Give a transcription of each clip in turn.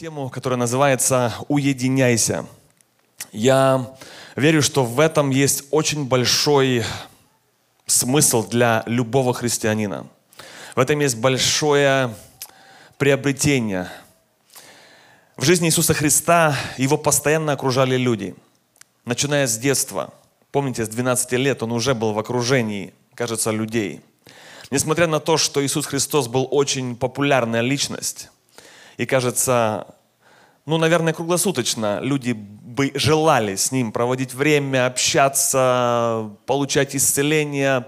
тему, которая называется «Уединяйся». Я верю, что в этом есть очень большой смысл для любого христианина. В этом есть большое приобретение. В жизни Иисуса Христа его постоянно окружали люди, начиная с детства. Помните, с 12 лет он уже был в окружении, кажется, людей. Несмотря на то, что Иисус Христос был очень популярная личность, и кажется, ну, наверное, круглосуточно люди бы желали с ним проводить время, общаться, получать исцеление,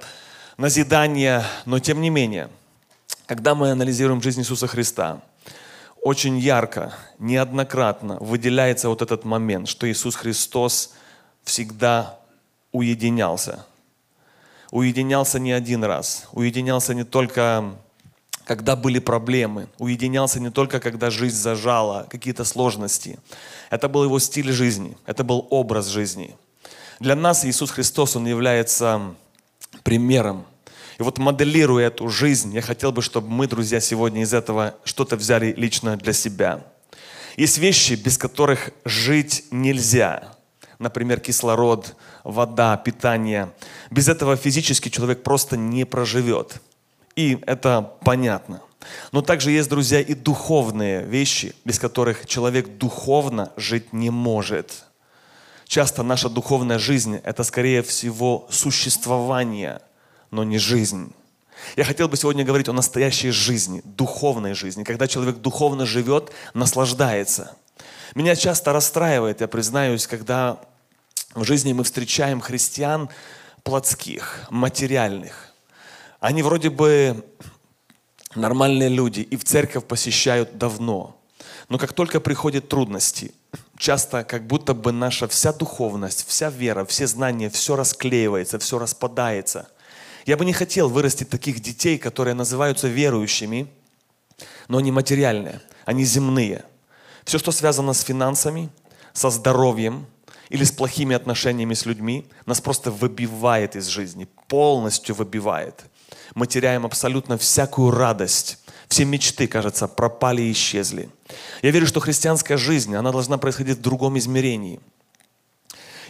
назидание. Но тем не менее, когда мы анализируем жизнь Иисуса Христа, очень ярко, неоднократно выделяется вот этот момент, что Иисус Христос всегда уединялся. Уединялся не один раз. Уединялся не только когда были проблемы. Уединялся не только, когда жизнь зажала, какие-то сложности. Это был его стиль жизни, это был образ жизни. Для нас Иисус Христос, Он является примером. И вот моделируя эту жизнь, я хотел бы, чтобы мы, друзья, сегодня из этого что-то взяли лично для себя. Есть вещи, без которых жить нельзя. Например, кислород, вода, питание. Без этого физически человек просто не проживет. И это понятно. Но также есть, друзья, и духовные вещи, без которых человек духовно жить не может. Часто наша духовная жизнь – это, скорее всего, существование, но не жизнь. Я хотел бы сегодня говорить о настоящей жизни, духовной жизни, когда человек духовно живет, наслаждается. Меня часто расстраивает, я признаюсь, когда в жизни мы встречаем христиан плотских, материальных, они вроде бы нормальные люди и в церковь посещают давно. Но как только приходят трудности, часто как будто бы наша вся духовность, вся вера, все знания, все расклеивается, все распадается. Я бы не хотел вырастить таких детей, которые называются верующими, но они материальные, они земные. Все, что связано с финансами, со здоровьем или с плохими отношениями с людьми, нас просто выбивает из жизни, полностью выбивает мы теряем абсолютно всякую радость. Все мечты, кажется, пропали и исчезли. Я верю, что христианская жизнь, она должна происходить в другом измерении.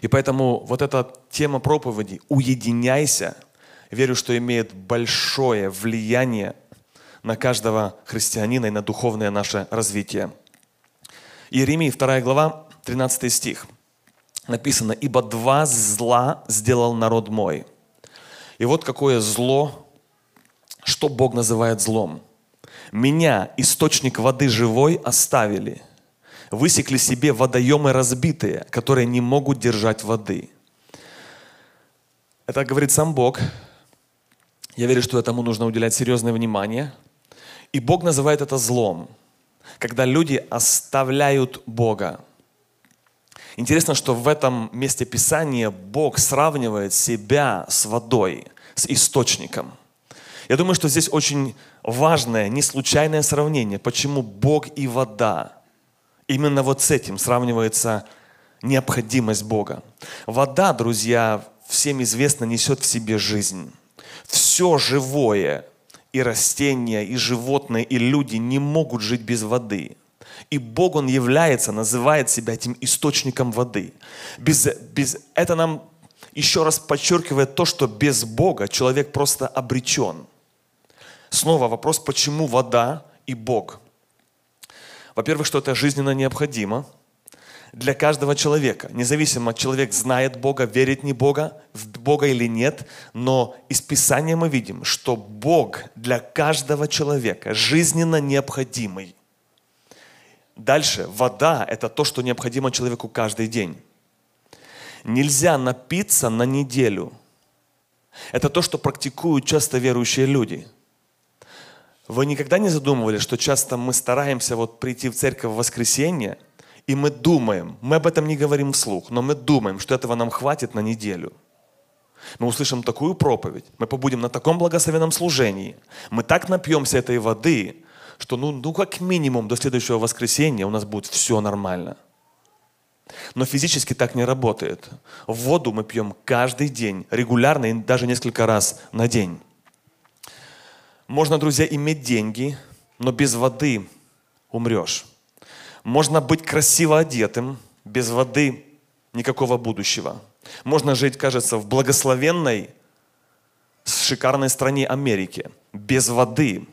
И поэтому вот эта тема проповеди «Уединяйся», верю, что имеет большое влияние на каждого христианина и на духовное наше развитие. Иеремии 2 глава, 13 стих. Написано, «Ибо два зла сделал народ мой». И вот какое зло что Бог называет злом. Меня, источник воды живой, оставили. Высекли себе водоемы разбитые, которые не могут держать воды. Это говорит сам Бог. Я верю, что этому нужно уделять серьезное внимание. И Бог называет это злом, когда люди оставляют Бога. Интересно, что в этом месте Писания Бог сравнивает себя с водой, с источником – я думаю, что здесь очень важное, не случайное сравнение, почему Бог и вода. Именно вот с этим сравнивается необходимость Бога. Вода, друзья, всем известно, несет в себе жизнь. Все живое, и растения, и животные, и люди не могут жить без воды. И Бог, Он является, называет себя этим источником воды. Без, без, это нам еще раз подчеркивает то, что без Бога человек просто обречен. Снова вопрос, почему вода и Бог? Во-первых, что это жизненно необходимо для каждого человека. Независимо, человек знает Бога, верит не Бога, в Бога или нет, но из Писания мы видим, что Бог для каждого человека жизненно необходимый. Дальше, вода – это то, что необходимо человеку каждый день. Нельзя напиться на неделю. Это то, что практикуют часто верующие люди – вы никогда не задумывались, что часто мы стараемся вот прийти в церковь в воскресенье, и мы думаем, мы об этом не говорим вслух, но мы думаем, что этого нам хватит на неделю. Мы услышим такую проповедь, мы побудем на таком благословенном служении, мы так напьемся этой воды, что ну, ну как минимум до следующего воскресенья у нас будет все нормально. Но физически так не работает. Воду мы пьем каждый день, регулярно и даже несколько раз на день. Можно, друзья, иметь деньги, но без воды умрешь. Можно быть красиво одетым, без воды никакого будущего. Можно жить, кажется, в благословенной, шикарной стране Америки. Без воды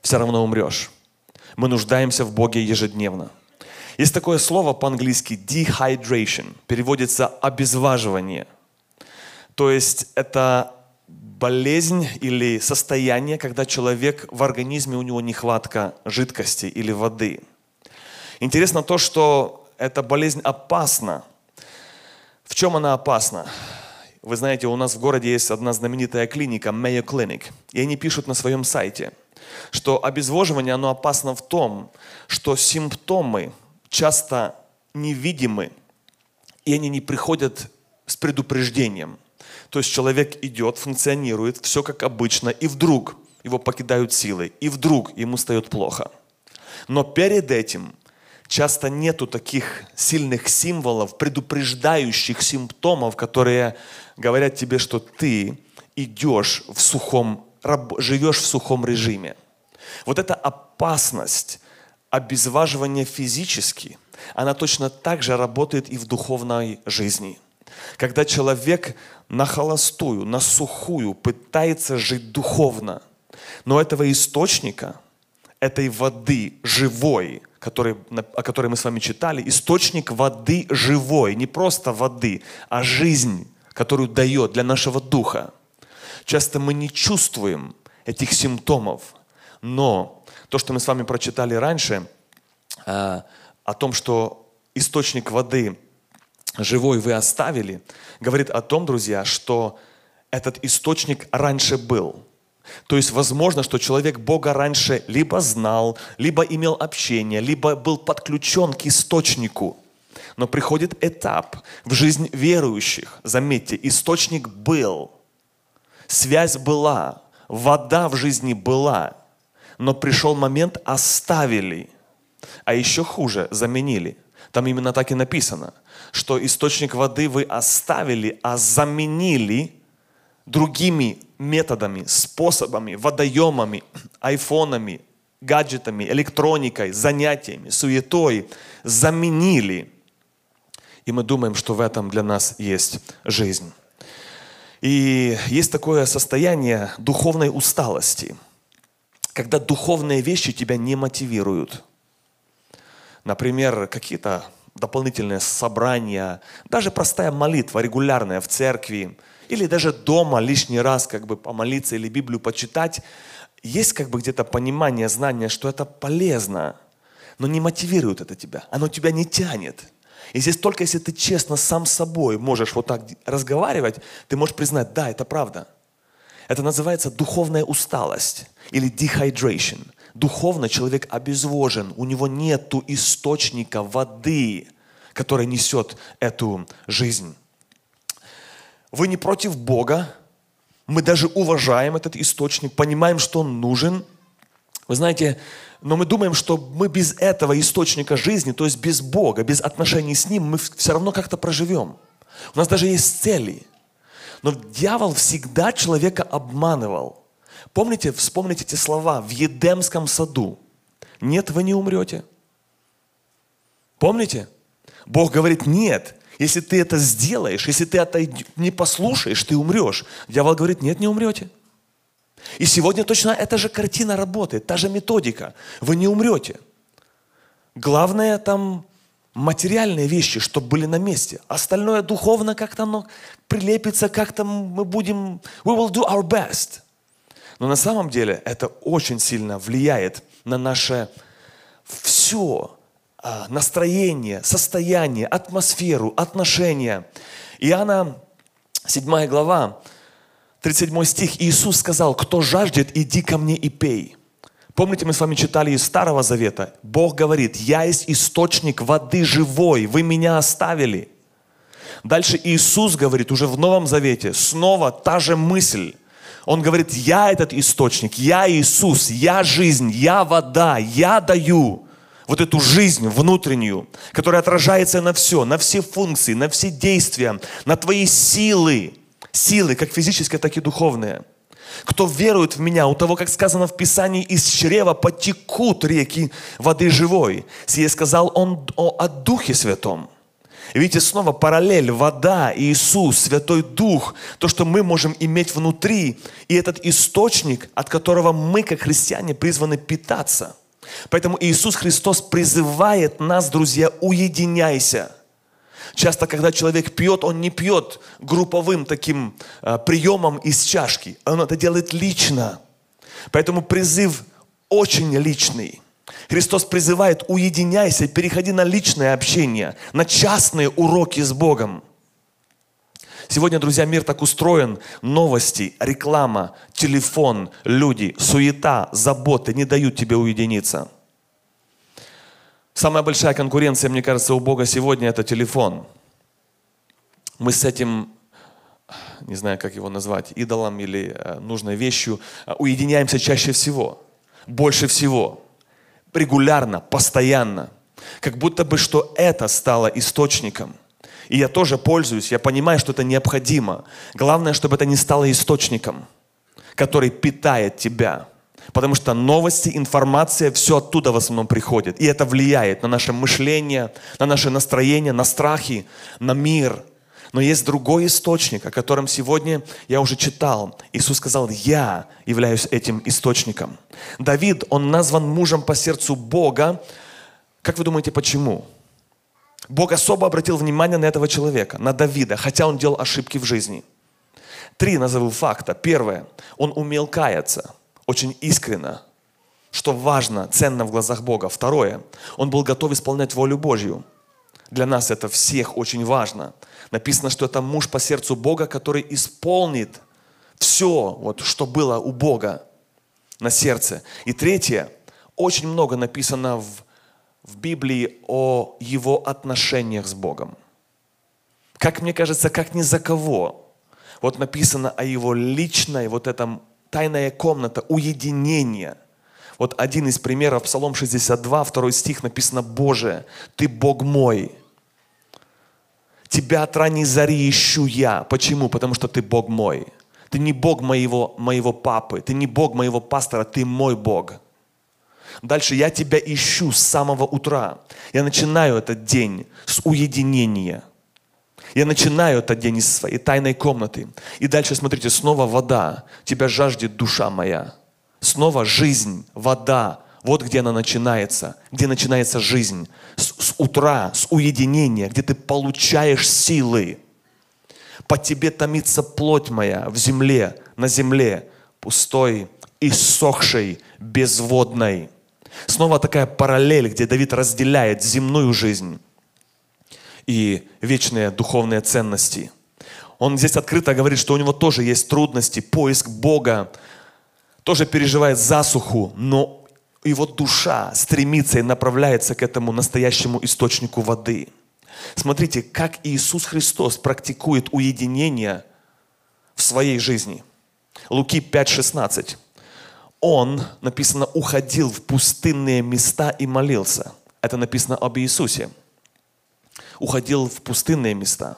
все равно умрешь. Мы нуждаемся в Боге ежедневно. Есть такое слово по-английски dehydration, переводится обезваживание. То есть это болезнь или состояние, когда человек в организме у него нехватка жидкости или воды. Интересно то, что эта болезнь опасна. В чем она опасна? Вы знаете, у нас в городе есть одна знаменитая клиника, Mayo Clinic, и они пишут на своем сайте, что обезвоживание, оно опасно в том, что симптомы часто невидимы, и они не приходят с предупреждением. То есть человек идет, функционирует, все как обычно, и вдруг его покидают силы, и вдруг ему стает плохо. Но перед этим часто нету таких сильных символов, предупреждающих симптомов, которые говорят тебе, что ты идешь в сухом, живешь в сухом режиме. Вот эта опасность обезваживания физически, она точно так же работает и в духовной жизни. Когда человек на холостую, на сухую пытается жить духовно, но этого источника, этой воды живой, который, о которой мы с вами читали, источник воды живой, не просто воды, а жизнь, которую дает для нашего духа. Часто мы не чувствуем этих симптомов, но то, что мы с вами прочитали раньше, э, о том, что источник воды живой вы оставили, говорит о том, друзья, что этот источник раньше был. То есть возможно, что человек Бога раньше либо знал, либо имел общение, либо был подключен к источнику. Но приходит этап в жизнь верующих. Заметьте, источник был, связь была, вода в жизни была, но пришел момент, оставили. А еще хуже, заменили. Там именно так и написано, что источник воды вы оставили, а заменили другими методами, способами, водоемами, айфонами, гаджетами, электроникой, занятиями, суетой заменили. И мы думаем, что в этом для нас есть жизнь. И есть такое состояние духовной усталости – когда духовные вещи тебя не мотивируют. Например, какие-то дополнительные собрания, даже простая молитва регулярная в церкви, или даже дома лишний раз как бы помолиться или Библию почитать, есть как бы где-то понимание, знание, что это полезно, но не мотивирует это тебя, оно тебя не тянет. И здесь только если ты честно сам с собой можешь вот так разговаривать, ты можешь признать, да, это правда. Это называется духовная усталость или dehydration. Духовно человек обезвожен, у него нет источника воды, который несет эту жизнь. Вы не против Бога, мы даже уважаем этот источник, понимаем, что он нужен. Вы знаете, но мы думаем, что мы без этого источника жизни, то есть без Бога, без отношений с Ним, мы все равно как-то проживем. У нас даже есть цели – но дьявол всегда человека обманывал. Помните, вспомните эти слова в Едемском саду. Нет, вы не умрете. Помните? Бог говорит, нет, если ты это сделаешь, если ты это не послушаешь, ты умрешь. Дьявол говорит, нет, не умрете. И сегодня точно эта же картина работает, та же методика. Вы не умрете. Главное там материальные вещи, чтобы были на месте. Остальное духовно как-то оно прилепится, как-то мы будем, we will do our best. Но на самом деле это очень сильно влияет на наше все, а, настроение, состояние, атмосферу, отношения. Иоанна 7 глава, 37 стих, Иисус сказал, кто жаждет, иди ко мне и пей. Помните, мы с вами читали из Старого Завета. Бог говорит, я есть источник воды живой, вы меня оставили. Дальше Иисус говорит уже в Новом Завете, снова та же мысль. Он говорит, я этот источник, я Иисус, я жизнь, я вода, я даю вот эту жизнь внутреннюю, которая отражается на все, на все функции, на все действия, на твои силы, силы, как физические, так и духовные – Кто верует в меня, у того, как сказано в Писании, из чрева потекут реки воды живой. Сие сказал он о, о Духе Святом. Видите, снова параллель, вода, Иисус, Святой Дух, то, что мы можем иметь внутри, и этот источник, от которого мы, как христиане, призваны питаться. Поэтому Иисус Христос призывает нас, друзья, уединяйся. Часто, когда человек пьет, он не пьет групповым таким э, приемом из чашки. Он это делает лично. Поэтому призыв очень личный. Христос призывает, уединяйся, переходи на личное общение, на частные уроки с Богом. Сегодня, друзья, мир так устроен. Новости, реклама, телефон, люди, суета, заботы не дают тебе уединиться. Самая большая конкуренция, мне кажется, у Бога сегодня это телефон. Мы с этим, не знаю, как его назвать, идолом или э, нужной вещью, э, уединяемся чаще всего, больше всего регулярно, постоянно. Как будто бы, что это стало источником. И я тоже пользуюсь, я понимаю, что это необходимо. Главное, чтобы это не стало источником, который питает тебя. Потому что новости, информация, все оттуда в основном приходит. И это влияет на наше мышление, на наше настроение, на страхи, на мир – но есть другой источник, о котором сегодня я уже читал. Иисус сказал, я являюсь этим источником. Давид, он назван мужем по сердцу Бога. Как вы думаете, почему? Бог особо обратил внимание на этого человека, на Давида, хотя он делал ошибки в жизни. Три назову факта. Первое, он умел каяться, очень искренно, что важно, ценно в глазах Бога. Второе, он был готов исполнять волю Божью. Для нас это всех очень важно. Написано, что это муж по сердцу Бога, который исполнит все, вот, что было у Бога на сердце. И третье, очень много написано в, в Библии о его отношениях с Богом. Как мне кажется, как ни за кого. Вот написано о его личной, вот этом тайная комната, уединение. Вот один из примеров, Псалом 62, второй стих написано, «Боже, Ты Бог мой, Тебя от ранней зари ищу я. Почему? Потому что ты Бог мой. Ты не Бог моего, моего папы, ты не Бог моего пастора, ты мой Бог. Дальше я тебя ищу с самого утра. Я начинаю этот день с уединения. Я начинаю этот день из своей тайной комнаты. И дальше, смотрите, снова вода. Тебя жаждет душа моя. Снова жизнь, вода, вот где она начинается, где начинается жизнь. С, с утра, с уединения, где ты получаешь силы. По тебе томится плоть моя в земле, на земле, пустой, иссохшей, безводной. Снова такая параллель, где Давид разделяет земную жизнь и вечные духовные ценности. Он здесь открыто говорит, что у него тоже есть трудности, поиск Бога, тоже переживает засуху, но его душа стремится и направляется к этому настоящему источнику воды. Смотрите, как Иисус Христос практикует уединение в своей жизни. Луки 5:16. Он, написано, уходил в пустынные места и молился. Это написано об Иисусе. Уходил в пустынные места.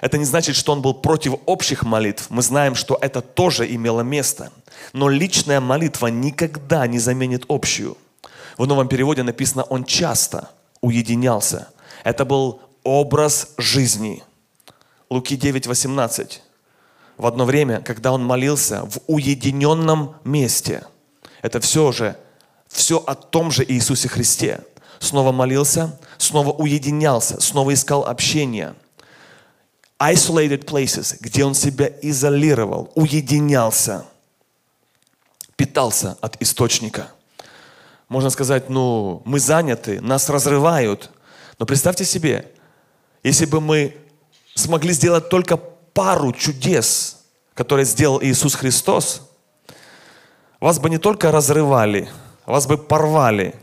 Это не значит, что он был против общих молитв. Мы знаем, что это тоже имело место. Но личная молитва никогда не заменит общую. В новом переводе написано, он часто уединялся. Это был образ жизни. Луки 9, 18. В одно время, когда он молился в уединенном месте, это все же, все о том же Иисусе Христе. Снова молился, снова уединялся, снова искал общения. Isolated places, где он себя изолировал, уединялся – питался от источника. Можно сказать, ну, мы заняты, нас разрывают. Но представьте себе, если бы мы смогли сделать только пару чудес, которые сделал Иисус Христос, вас бы не только разрывали, вас бы порвали,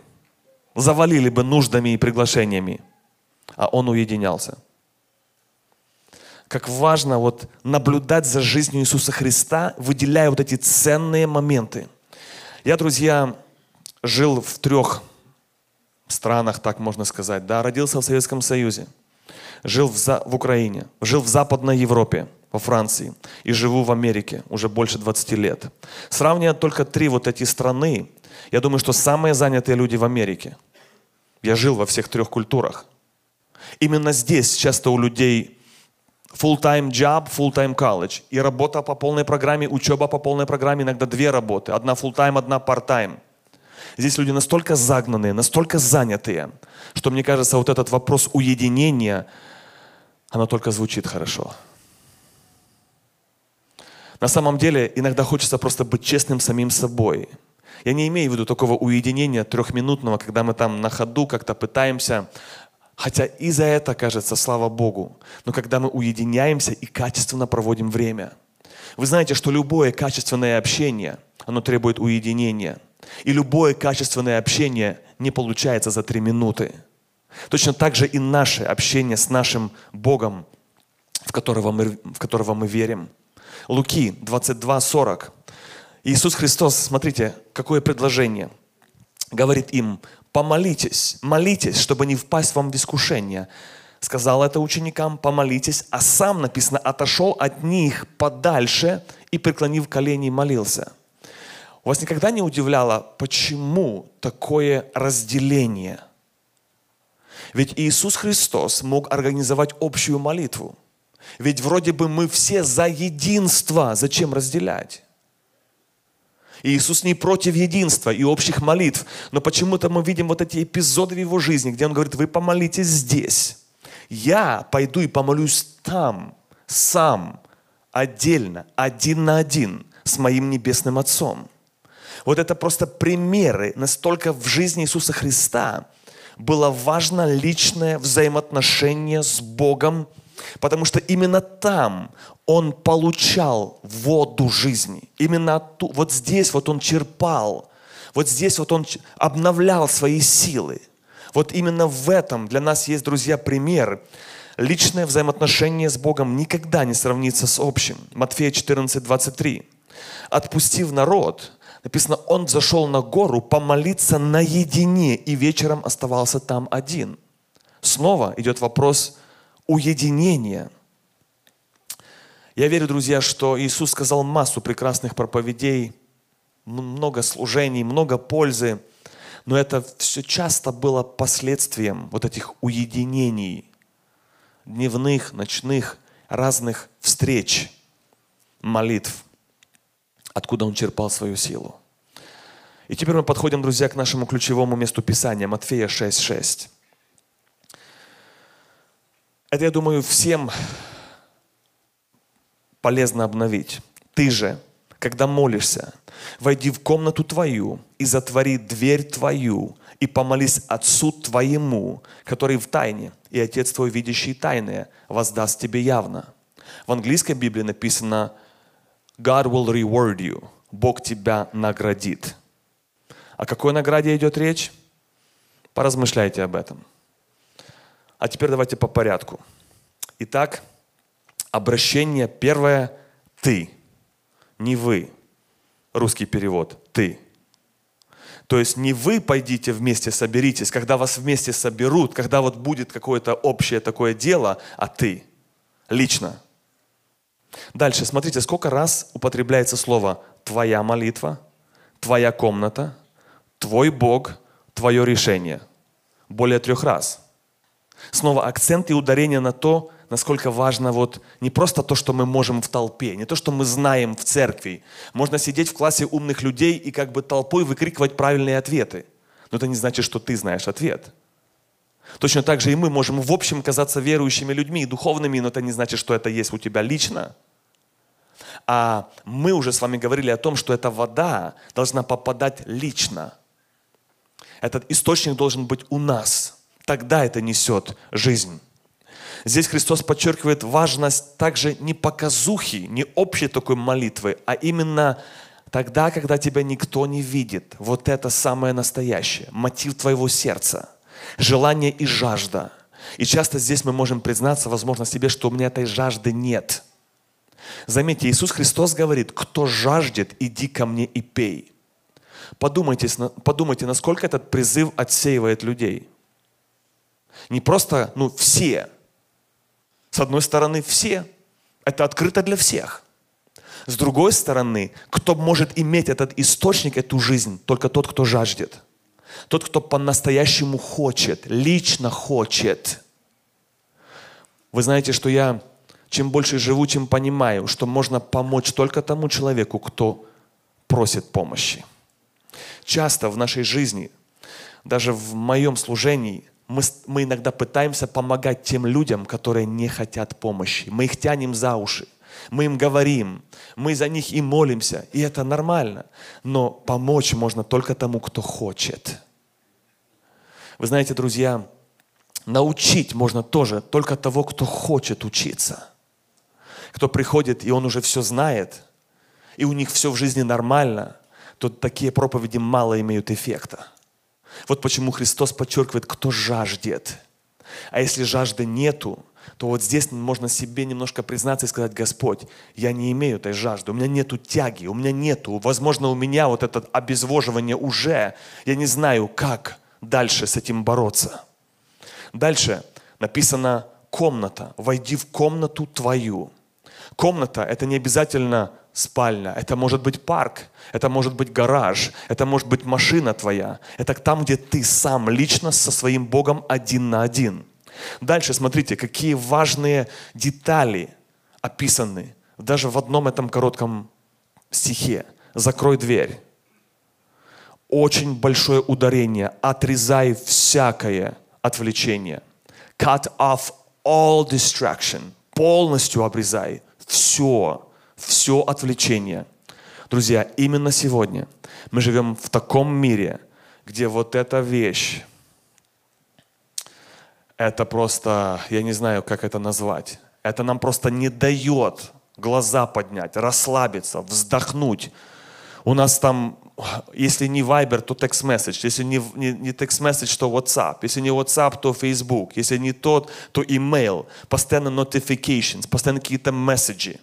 завалили бы нуждами и приглашениями, а Он уединялся. Как важно вот наблюдать за жизнью Иисуса Христа, выделяя вот эти ценные моменты. Я, друзья, жил в трех странах, так можно сказать. Да, родился в Советском Союзе, жил в, за, в Украине, жил в Западной Европе во Франции и живу в Америке уже больше 20 лет. Сравнивая только три вот эти страны, я думаю, что самые занятые люди в Америке. Я жил во всех трех культурах. Именно здесь часто у людей full-time job, full-time college. И работа по полной программе, учеба по полной программе, иногда две работы. Одна full-time, одна part-time. Здесь люди настолько загнанные, настолько занятые, что мне кажется, вот этот вопрос уединения, оно только звучит хорошо. На самом деле, иногда хочется просто быть честным самим собой. Я не имею в виду такого уединения трехминутного, когда мы там на ходу как-то пытаемся Хотя и за это, кажется, слава Богу. Но когда мы уединяемся и качественно проводим время. Вы знаете, что любое качественное общение, оно требует уединения. И любое качественное общение не получается за три минуты. Точно так же и наше общение с нашим Богом, в которого мы, в которого мы верим. Луки 22, 40. Иисус Христос, смотрите, какое предложение. Говорит им, помолитесь, молитесь, чтобы не впасть вам в искушение. Сказал это ученикам, помолитесь, а сам, написано, отошел от них подальше и, преклонив колени, молился. Вас никогда не удивляло, почему такое разделение? Ведь Иисус Христос мог организовать общую молитву. Ведь вроде бы мы все за единство. Зачем разделять? Иисус не против единства и общих молитв. Но почему-то мы видим вот эти эпизоды в его жизни, где он говорит, вы помолитесь здесь. Я пойду и помолюсь там, сам, отдельно, один на один с моим небесным Отцом. Вот это просто примеры настолько в жизни Иисуса Христа было важно личное взаимоотношение с Богом, потому что именно там он получал воду жизни. Именно ту, вот здесь вот он черпал, вот здесь вот он обновлял свои силы. Вот именно в этом для нас есть, друзья, пример. Личное взаимоотношение с Богом никогда не сравнится с общим. Матфея 14, 23. Отпустив народ, написано, он зашел на гору помолиться наедине и вечером оставался там один. Снова идет вопрос уединения – я верю, друзья, что Иисус сказал массу прекрасных проповедей, много служений, много пользы, но это все часто было последствием вот этих уединений, дневных, ночных, разных встреч, молитв, откуда он черпал свою силу. И теперь мы подходим, друзья, к нашему ключевому месту Писания, Матфея 6.6. Это, я думаю, всем полезно обновить. Ты же, когда молишься, войди в комнату твою и затвори дверь твою, и помолись Отцу твоему, который в тайне, и Отец твой, видящий тайное, воздаст тебе явно. В английской Библии написано God will reward you. Бог тебя наградит. О какой награде идет речь? Поразмышляйте об этом. А теперь давайте по порядку. Итак, обращение первое – ты, не вы. Русский перевод – ты. То есть не вы пойдите вместе, соберитесь, когда вас вместе соберут, когда вот будет какое-то общее такое дело, а ты лично. Дальше, смотрите, сколько раз употребляется слово «твоя молитва», «твоя комната», «твой Бог», «твое решение». Более трех раз. Снова акцент и ударение на то, насколько важно вот не просто то, что мы можем в толпе, не то, что мы знаем в церкви. Можно сидеть в классе умных людей и как бы толпой выкрикивать правильные ответы. Но это не значит, что ты знаешь ответ. Точно так же и мы можем в общем казаться верующими людьми, духовными, но это не значит, что это есть у тебя лично. А мы уже с вами говорили о том, что эта вода должна попадать лично. Этот источник должен быть у нас. Тогда это несет жизнь. Здесь Христос подчеркивает важность также не показухи, не общей такой молитвы, а именно тогда, когда тебя никто не видит. Вот это самое настоящее, мотив твоего сердца, желание и жажда. И часто здесь мы можем признаться, возможно, себе, что у меня этой жажды нет. Заметьте, Иисус Христос говорит, кто жаждет, иди ко мне и пей. Подумайте, подумайте, насколько этот призыв отсеивает людей. Не просто, ну, все, с одной стороны, все, Это открыто для всех. С другой стороны, кто может иметь этот источник, эту жизнь? Только тот, кто жаждет. Тот, кто по-настоящему хочет, лично хочет. Вы знаете, что я чем больше живу, чем понимаю, что можно помочь только тому человеку, кто просит помощи. Часто в нашей жизни, даже в моем служении, мы, мы иногда пытаемся помогать тем людям, которые не хотят помощи. Мы их тянем за уши. Мы им говорим, мы за них и молимся, и это нормально. Но помочь можно только тому, кто хочет. Вы знаете, друзья, научить можно тоже только того, кто хочет учиться. Кто приходит, и он уже все знает, и у них все в жизни нормально, то такие проповеди мало имеют эффекта. Вот почему Христос подчеркивает, кто жаждет. А если жажды нету, то вот здесь можно себе немножко признаться и сказать, Господь, я не имею этой жажды, у меня нету тяги, у меня нету, возможно, у меня вот это обезвоживание уже, я не знаю, как дальше с этим бороться. Дальше написано комната, войди в комнату твою. Комната – это не обязательно спальня, это может быть парк, это может быть гараж, это может быть машина твоя. Это там, где ты сам лично со своим Богом один на один. Дальше смотрите, какие важные детали описаны даже в одном этом коротком стихе. Закрой дверь. Очень большое ударение. Отрезай всякое отвлечение. Cut off all distraction. Полностью обрезай все, все отвлечение. Друзья, именно сегодня мы живем в таком мире, где вот эта вещь, это просто, я не знаю, как это назвать, это нам просто не дает глаза поднять, расслабиться, вздохнуть. У нас там, если не Viber, то text message. Если не, не, не text message, то WhatsApp. Если не WhatsApp, то Facebook. Если не тот, то email. Постоянно notifications, постоянно какие-то месседжи.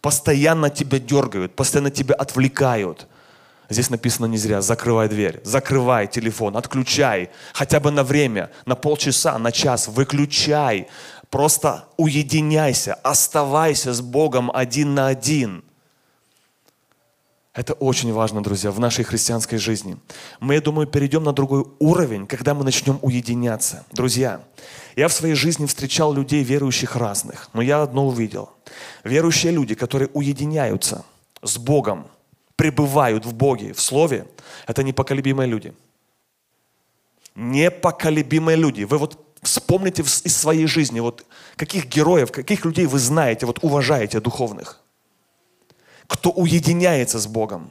Постоянно тебя дергают, постоянно тебя отвлекают. Здесь написано не зря, закрывай дверь, закрывай телефон, отключай, хотя бы на время, на полчаса, на час, выключай. Просто уединяйся, оставайся с Богом один на один. Это очень важно, друзья, в нашей христианской жизни. Мы, я думаю, перейдем на другой уровень, когда мы начнем уединяться. Друзья, я в своей жизни встречал людей, верующих разных, но я одно увидел. Верующие люди, которые уединяются с Богом, пребывают в Боге, в Слове, это непоколебимые люди. Непоколебимые люди. Вы вот вспомните из своей жизни, вот каких героев, каких людей вы знаете, вот уважаете духовных – кто уединяется с Богом,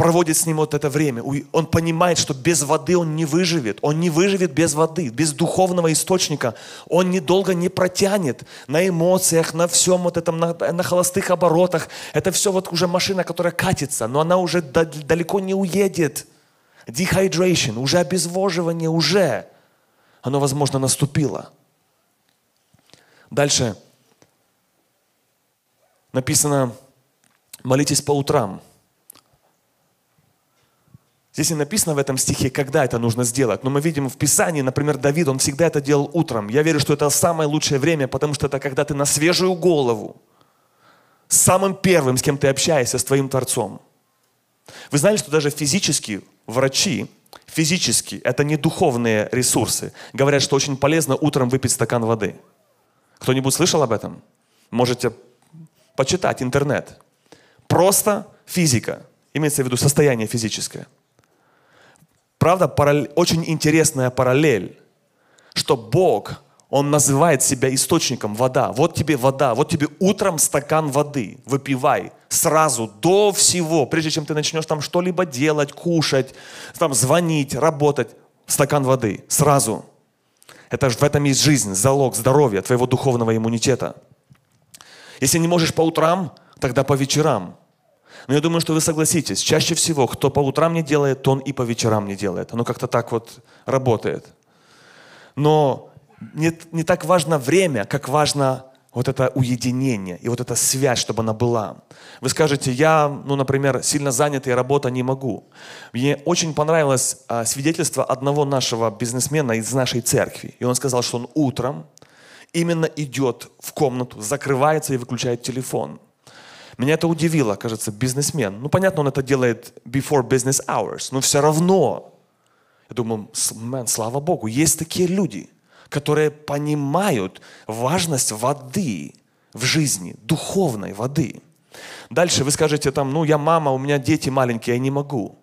проводит с Ним вот это время, он понимает, что без воды он не выживет. Он не выживет без воды, без духовного источника. Он недолго не протянет на эмоциях, на всем вот этом, на, на холостых оборотах. Это все вот уже машина, которая катится, но она уже далеко не уедет. Dehydration, уже обезвоживание, уже. Оно, возможно, наступило. Дальше написано, молитесь по утрам. Здесь не написано в этом стихе, когда это нужно сделать. Но мы видим в Писании, например, Давид, он всегда это делал утром. Я верю, что это самое лучшее время, потому что это когда ты на свежую голову, самым первым, с кем ты общаешься, с твоим Творцом. Вы знали, что даже физически врачи, физически, это не духовные ресурсы, говорят, что очень полезно утром выпить стакан воды. Кто-нибудь слышал об этом? Можете почитать интернет. Просто физика. Имеется в виду состояние физическое. Правда, параллель, очень интересная параллель, что Бог, Он называет себя источником вода. Вот тебе вода, вот тебе утром стакан воды, выпивай сразу, до всего, прежде чем ты начнешь там что-либо делать, кушать, там звонить, работать, стакан воды, сразу. Это в этом есть жизнь, залог здоровья, твоего духовного иммунитета. Если не можешь по утрам, тогда по вечерам. Но я думаю, что вы согласитесь, чаще всего, кто по утрам не делает, то он и по вечерам не делает. Оно как-то так вот работает. Но не, не так важно время, как важно вот это уединение и вот эта связь, чтобы она была. Вы скажете, я, ну, например, сильно занят и работа не могу. Мне очень понравилось а, свидетельство одного нашего бизнесмена из нашей церкви. И он сказал, что он утром именно идет в комнату, закрывается и выключает телефон. Меня это удивило, кажется, бизнесмен. Ну, понятно, он это делает before business hours, но все равно. Я думаю, man, слава Богу, есть такие люди, которые понимают важность воды в жизни, духовной воды. Дальше вы скажете там, ну, я мама, у меня дети маленькие, я не могу.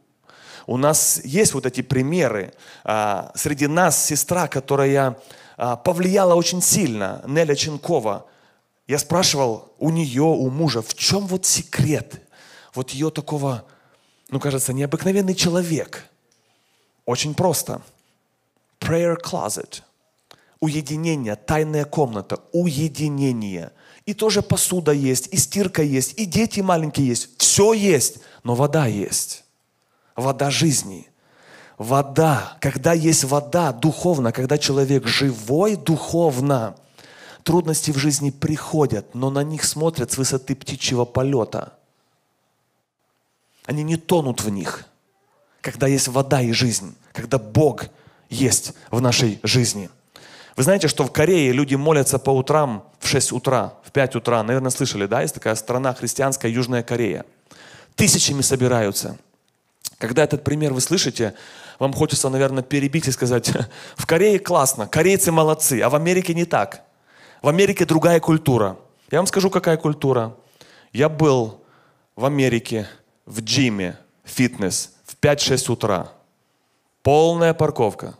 У нас есть вот эти примеры. А, среди нас сестра, которая повлияла очень сильно, Неля Ченкова. Я спрашивал у нее, у мужа, в чем вот секрет вот ее такого, ну, кажется, необыкновенный человек. Очень просто. Prayer closet. Уединение, тайная комната, уединение. И тоже посуда есть, и стирка есть, и дети маленькие есть. Все есть, но вода есть вода жизни. Вода, когда есть вода духовно, когда человек живой духовно, трудности в жизни приходят, но на них смотрят с высоты птичьего полета. Они не тонут в них, когда есть вода и жизнь, когда Бог есть в нашей жизни. Вы знаете, что в Корее люди молятся по утрам в 6 утра, в 5 утра. Наверное, слышали, да? Есть такая страна христианская, Южная Корея. Тысячами собираются – когда этот пример вы слышите, вам хочется, наверное, перебить и сказать, в Корее классно, корейцы молодцы, а в Америке не так. В Америке другая культура. Я вам скажу, какая культура. Я был в Америке в джиме, фитнес, в 5-6 утра. Полная парковка.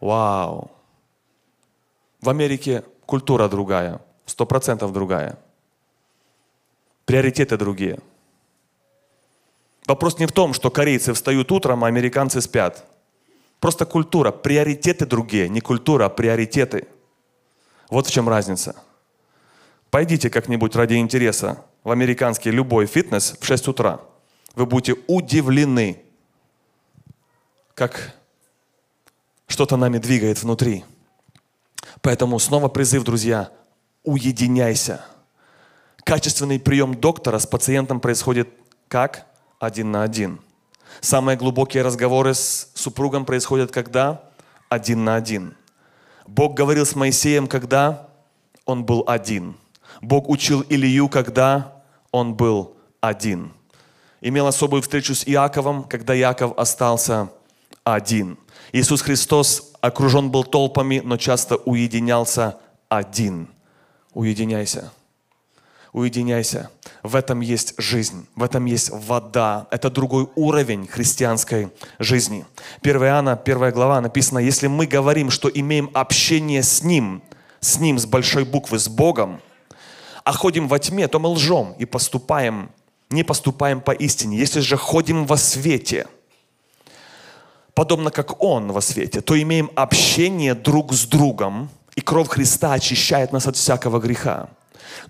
Вау. В Америке культура другая, сто процентов другая. Приоритеты другие. Вопрос не в том, что корейцы встают утром, а американцы спят. Просто культура, приоритеты другие, не культура, а приоритеты. Вот в чем разница. Пойдите как-нибудь ради интереса в американский любой фитнес в 6 утра. Вы будете удивлены, как что-то нами двигает внутри. Поэтому снова призыв, друзья, уединяйся. Качественный прием доктора с пациентом происходит как? Один на один. Самые глубокие разговоры с супругом происходят когда? Один на один. Бог говорил с Моисеем, когда он был один. Бог учил Илью, когда он был один. Имел особую встречу с Иаковом, когда Иаков остался один. Иисус Христос окружен был толпами, но часто уединялся один. Уединяйся уединяйся. В этом есть жизнь, в этом есть вода. Это другой уровень христианской жизни. 1 Иоанна, 1 глава написано, если мы говорим, что имеем общение с Ним, с Ним, с большой буквы, с Богом, а ходим во тьме, то мы лжем и поступаем, не поступаем по истине. Если же ходим во свете, подобно как Он во свете, то имеем общение друг с другом, и кровь Христа очищает нас от всякого греха.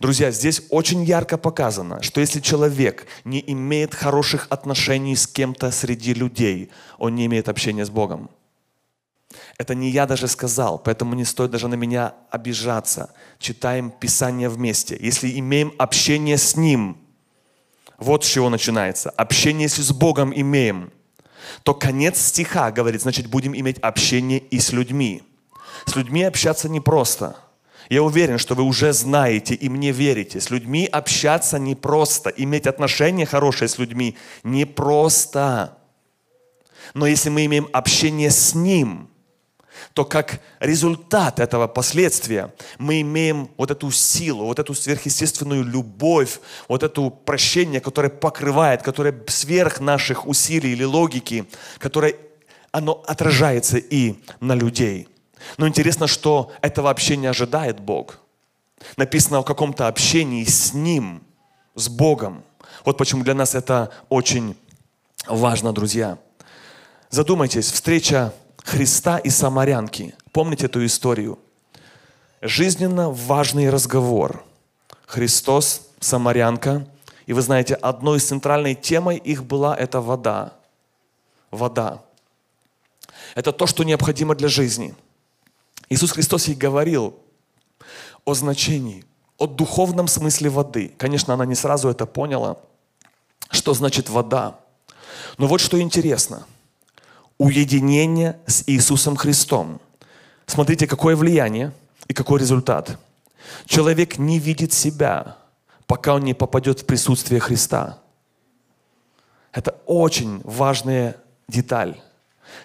Друзья, здесь очень ярко показано, что если человек не имеет хороших отношений с кем-то среди людей, он не имеет общения с Богом. Это не я даже сказал, поэтому не стоит даже на меня обижаться. Читаем Писание вместе. Если имеем общение с Ним, вот с чего начинается. Общение, если с Богом имеем, то конец стиха говорит, значит, будем иметь общение и с людьми. С людьми общаться непросто – я уверен, что вы уже знаете и мне верите. С людьми общаться непросто, иметь отношения хорошие с людьми непросто. Но если мы имеем общение с Ним, то как результат этого последствия мы имеем вот эту силу, вот эту сверхъестественную любовь, вот это прощение, которое покрывает, которое сверх наших усилий или логики, которое оно отражается и на людей. Но интересно, что это вообще не ожидает Бог. Написано о каком-то общении с Ним, с Богом. Вот почему для нас это очень важно, друзья. Задумайтесь, встреча Христа и самарянки. Помните эту историю? Жизненно важный разговор. Христос, самарянка. И вы знаете, одной из центральной темой их была эта вода. Вода. Это то, что необходимо для жизни – Иисус Христос ей говорил о значении, о духовном смысле воды. Конечно, она не сразу это поняла, что значит вода. Но вот что интересно. Уединение с Иисусом Христом. Смотрите, какое влияние И какой результат? Человек не видит себя, пока он не попадет в присутствие Христа. Это очень важная деталь.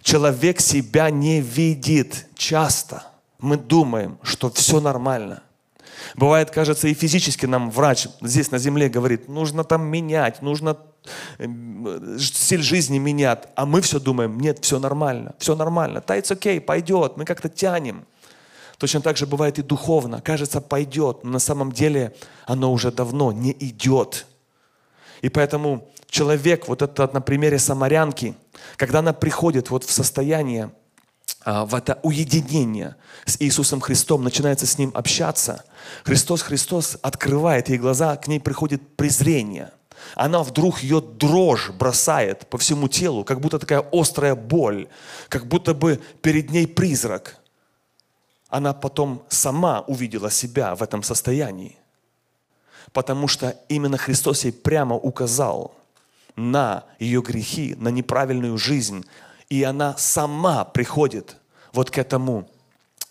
Человек себя не видит часто. Мы думаем, что все нормально. Бывает, кажется, и физически нам врач здесь на земле говорит, нужно там менять, нужно э, стиль жизни менять. А мы все думаем, нет, все нормально, все нормально. Да, it's okay, пойдет, мы как-то тянем. Точно так же бывает и духовно. Кажется, пойдет, но на самом деле оно уже давно не идет. И поэтому человек, вот это на примере самарянки, когда она приходит вот в состояние, в это уединение с Иисусом Христом, начинается с Ним общаться, Христос, Христос открывает ей глаза, к ней приходит презрение. Она вдруг ее дрожь бросает по всему телу, как будто такая острая боль, как будто бы перед ней призрак. Она потом сама увидела себя в этом состоянии, потому что именно Христос ей прямо указал – на ее грехи, на неправильную жизнь. И она сама приходит вот к этому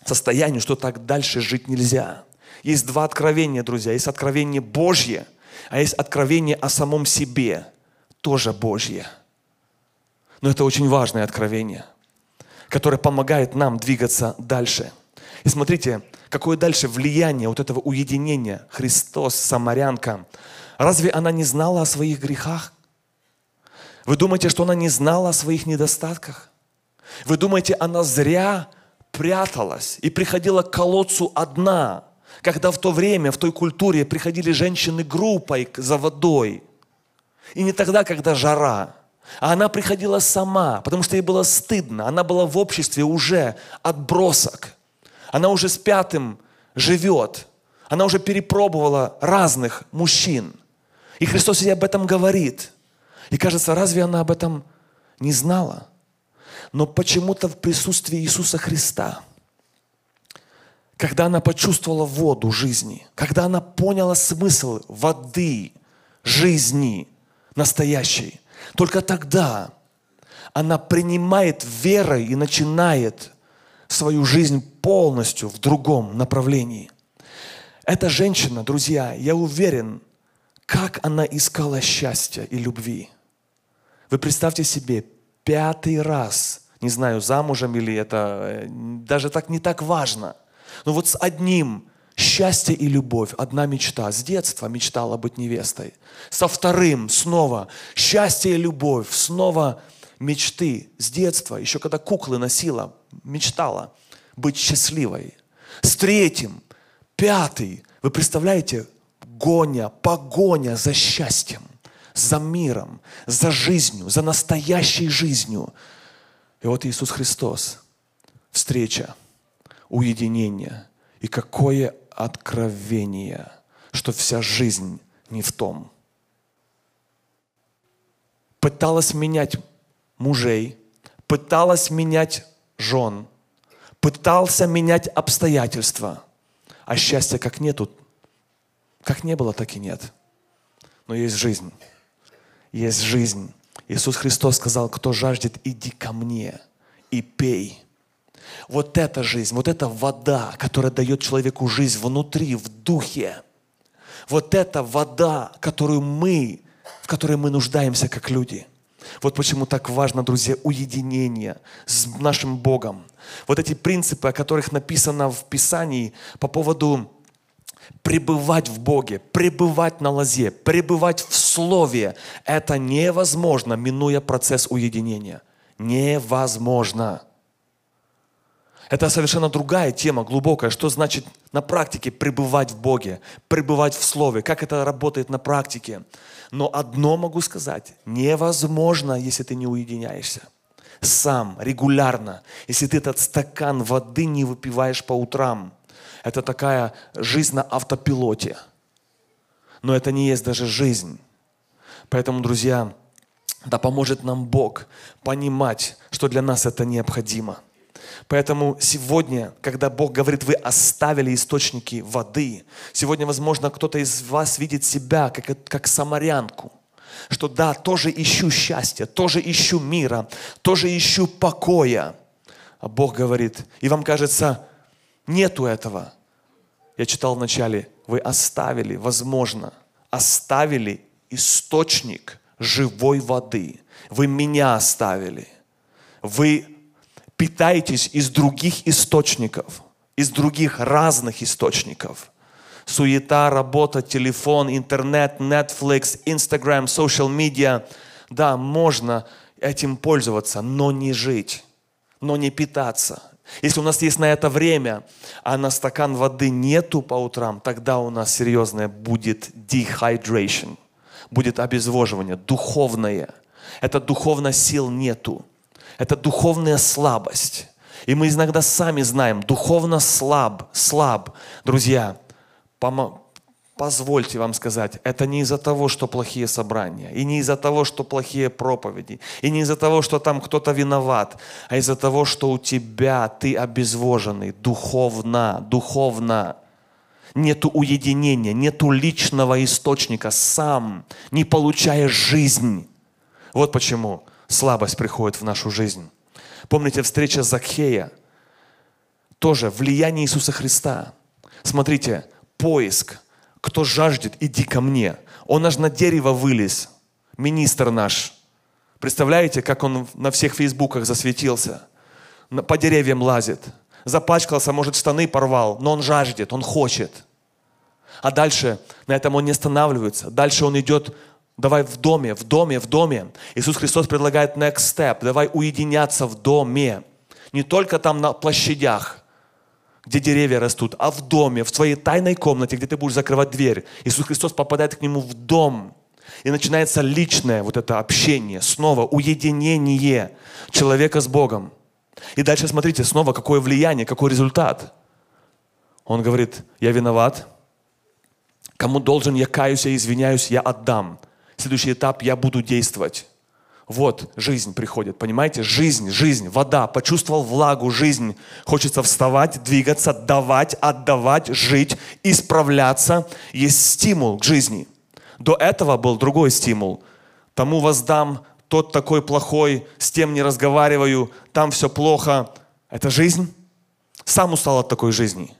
состоянию, что так дальше жить нельзя. Есть два откровения, друзья. Есть откровение Божье, а есть откровение о самом себе, тоже Божье. Но это очень важное откровение, которое помогает нам двигаться дальше. И смотрите, какое дальше влияние вот этого уединения Христос, самарянка. Разве она не знала о своих грехах? Вы думаете, что она не знала о своих недостатках? Вы думаете, она зря пряталась и приходила к колодцу одна, когда в то время, в той культуре приходили женщины группой за водой. И не тогда, когда жара, а она приходила сама, потому что ей было стыдно. Она была в обществе уже отбросок. Она уже с пятым живет. Она уже перепробовала разных мужчин. И Христос ей об этом говорит – и кажется, разве она об этом не знала? Но почему-то в присутствии Иисуса Христа, когда она почувствовала воду жизни, когда она поняла смысл воды, жизни настоящей, только тогда она принимает верой и начинает свою жизнь полностью в другом направлении. Эта женщина, друзья, я уверен, как она искала счастья и любви. Вы представьте себе, пятый раз, не знаю, замужем или это, э, даже так не так важно, но вот с одним счастье и любовь, одна мечта. С детства мечтала быть невестой. Со вторым снова счастье и любовь, снова мечты. С детства, еще когда куклы носила, мечтала быть счастливой. С третьим, пятый, вы представляете, гоня, погоня за счастьем за миром, за жизнью, за настоящей жизнью. И вот Иисус Христос, встреча, уединение. И какое откровение, что вся жизнь не в том. Пыталась менять мужей, пыталась менять жен, пытался менять обстоятельства, а счастья как нету, как не было, так и нет. Но есть жизнь есть жизнь. Иисус Христос сказал, кто жаждет, иди ко мне и пей. Вот эта жизнь, вот эта вода, которая дает человеку жизнь внутри, в духе. Вот эта вода, которую мы, в которой мы нуждаемся как люди. Вот почему так важно, друзья, уединение с нашим Богом. Вот эти принципы, о которых написано в Писании по поводу пребывать в Боге, пребывать на лозе, пребывать в Слове, это невозможно, минуя процесс уединения. Невозможно. Это совершенно другая тема, глубокая. Что значит на практике пребывать в Боге, пребывать в Слове? Как это работает на практике? Но одно могу сказать. Невозможно, если ты не уединяешься. Сам, регулярно. Если ты этот стакан воды не выпиваешь по утрам – это такая жизнь на автопилоте. Но это не есть даже жизнь. Поэтому, друзья, да поможет нам Бог понимать, что для нас это необходимо. Поэтому сегодня, когда Бог говорит, вы оставили источники воды, сегодня, возможно, кто-то из вас видит себя как, как самарянку, что да, тоже ищу счастья, тоже ищу мира, тоже ищу покоя. А Бог говорит, и вам кажется, Нету этого. я читал вначале, вы оставили, возможно, оставили источник живой воды. Вы меня оставили. Вы питаетесь из других источников, из других разных источников. Суета, работа, телефон, интернет, Netflix, Instagram, social media. Да, можно этим пользоваться, но не жить, но не питаться. Если у нас есть на это время, а на стакан воды нету по утрам, тогда у нас серьезное будет dehydration, будет обезвоживание, духовное. Это духовно сил нету. Это духовная слабость. И мы иногда сами знаем, духовно слаб, слаб. Друзья, позвольте вам сказать, это не из-за того, что плохие собрания, и не из-за того, что плохие проповеди, и не из-за того, что там кто-то виноват, а из-за того, что у тебя ты обезвоженный духовно, духовно. Нету уединения, нету личного источника, сам не получаешь жизнь. Вот почему слабость приходит в нашу жизнь. Помните встреча Закхея? Тоже влияние Иисуса Христа. Смотрите, поиск. Кто жаждет, иди ко мне. Он аж на дерево вылез. Министр наш. Представляете, как он на всех фейсбуках засветился? По деревьям лазит. Запачкался, может, штаны порвал, но он жаждет, он хочет. А дальше на этом он не останавливается. Дальше он идет Давай в доме, в доме, в доме. Иисус Христос предлагает next step. Давай уединяться в доме. Не только там на площадях, где деревья растут, а в доме, в твоей тайной комнате, где ты будешь закрывать дверь. Иисус Христос попадает к нему в дом. И начинается личное вот это общение, снова уединение человека с Богом. И дальше смотрите, снова какое влияние, какой результат. Он говорит, я виноват, кому должен, я каюсь, я извиняюсь, я отдам. Следующий этап, я буду действовать. Вот жизнь приходит, понимаете? Жизнь, жизнь, вода. Почувствовал влагу, жизнь. Хочется вставать, двигаться, давать, отдавать, жить, исправляться. Есть стимул к жизни. До этого был другой стимул. Тому воздам, тот такой плохой, с тем не разговариваю, там все плохо. Это жизнь? Сам устал от такой жизни.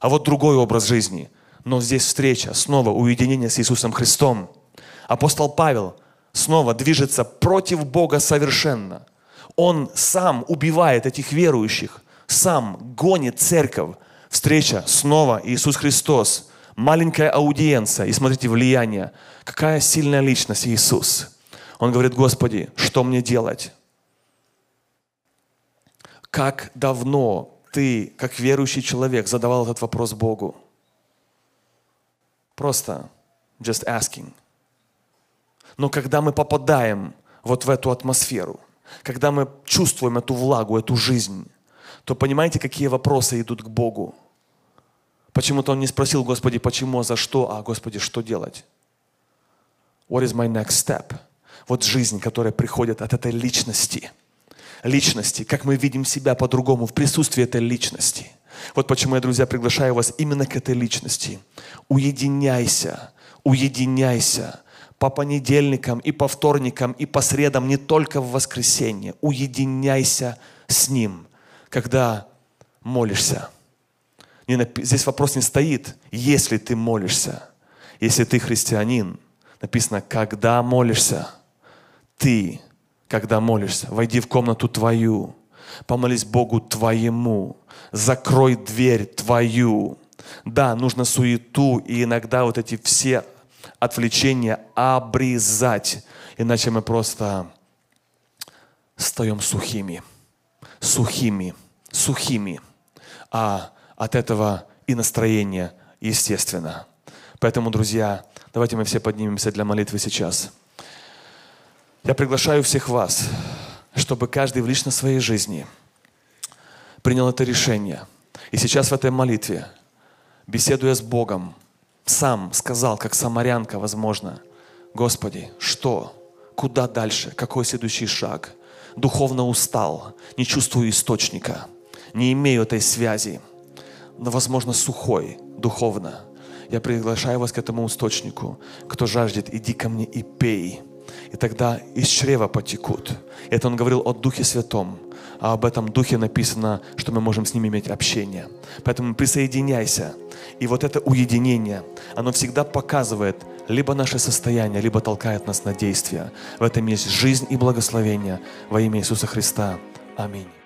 А вот другой образ жизни. Но здесь встреча, снова уединение с Иисусом Христом. Апостол Павел – снова движется против Бога совершенно. Он сам убивает этих верующих, сам гонит церковь. Встреча снова Иисус Христос. Маленькая аудиенция. И смотрите, влияние. Какая сильная личность Иисус. Он говорит, Господи, что мне делать? Как давно ты, как верующий человек, задавал этот вопрос Богу? Просто just asking. Но когда мы попадаем вот в эту атмосферу, когда мы чувствуем эту влагу, эту жизнь, то понимаете, какие вопросы идут к Богу? Почему-то он не спросил, Господи, почему, а за что, а Господи, что делать? What is my next step? Вот жизнь, которая приходит от этой личности. Личности, как мы видим себя по-другому в присутствии этой личности. Вот почему я, друзья, приглашаю вас именно к этой личности. Уединяйся, уединяйся по понедельникам и по вторникам и по средам, не только в воскресенье. Уединяйся с Ним, когда молишься. Здесь вопрос не стоит, если ты молишься. Если ты христианин, написано, когда молишься, ты, когда молишься, войди в комнату твою, помолись Богу твоему, закрой дверь твою. Да, нужно суету и иногда вот эти все отвлечения обрезать. Иначе мы просто стаем сухими, сухими, сухими. А от этого и настроение, естественно. Поэтому, друзья, давайте мы все поднимемся для молитвы сейчас. Я приглашаю всех вас, чтобы каждый в лично своей жизни принял это решение. И сейчас в этой молитве, беседуя с Богом, сам сказал, как самарянка, возможно, Господи, что? Куда дальше? Какой следующий шаг? Духовно устал, не чувствую источника, не имею этой связи, но, возможно, сухой духовно. Я приглашаю вас к этому источнику. Кто жаждет, иди ко мне и пей. И тогда из чрева потекут. Это он говорил о Духе Святом. а об этом духе написано, что мы можем с ними иметь общение. Поэтому присоединяйся. И вот это уединение, оно всегда показывает либо наше состояние, либо толкает нас на действия. В этом есть жизнь и благословение во имя Иисуса Христа. Аминь.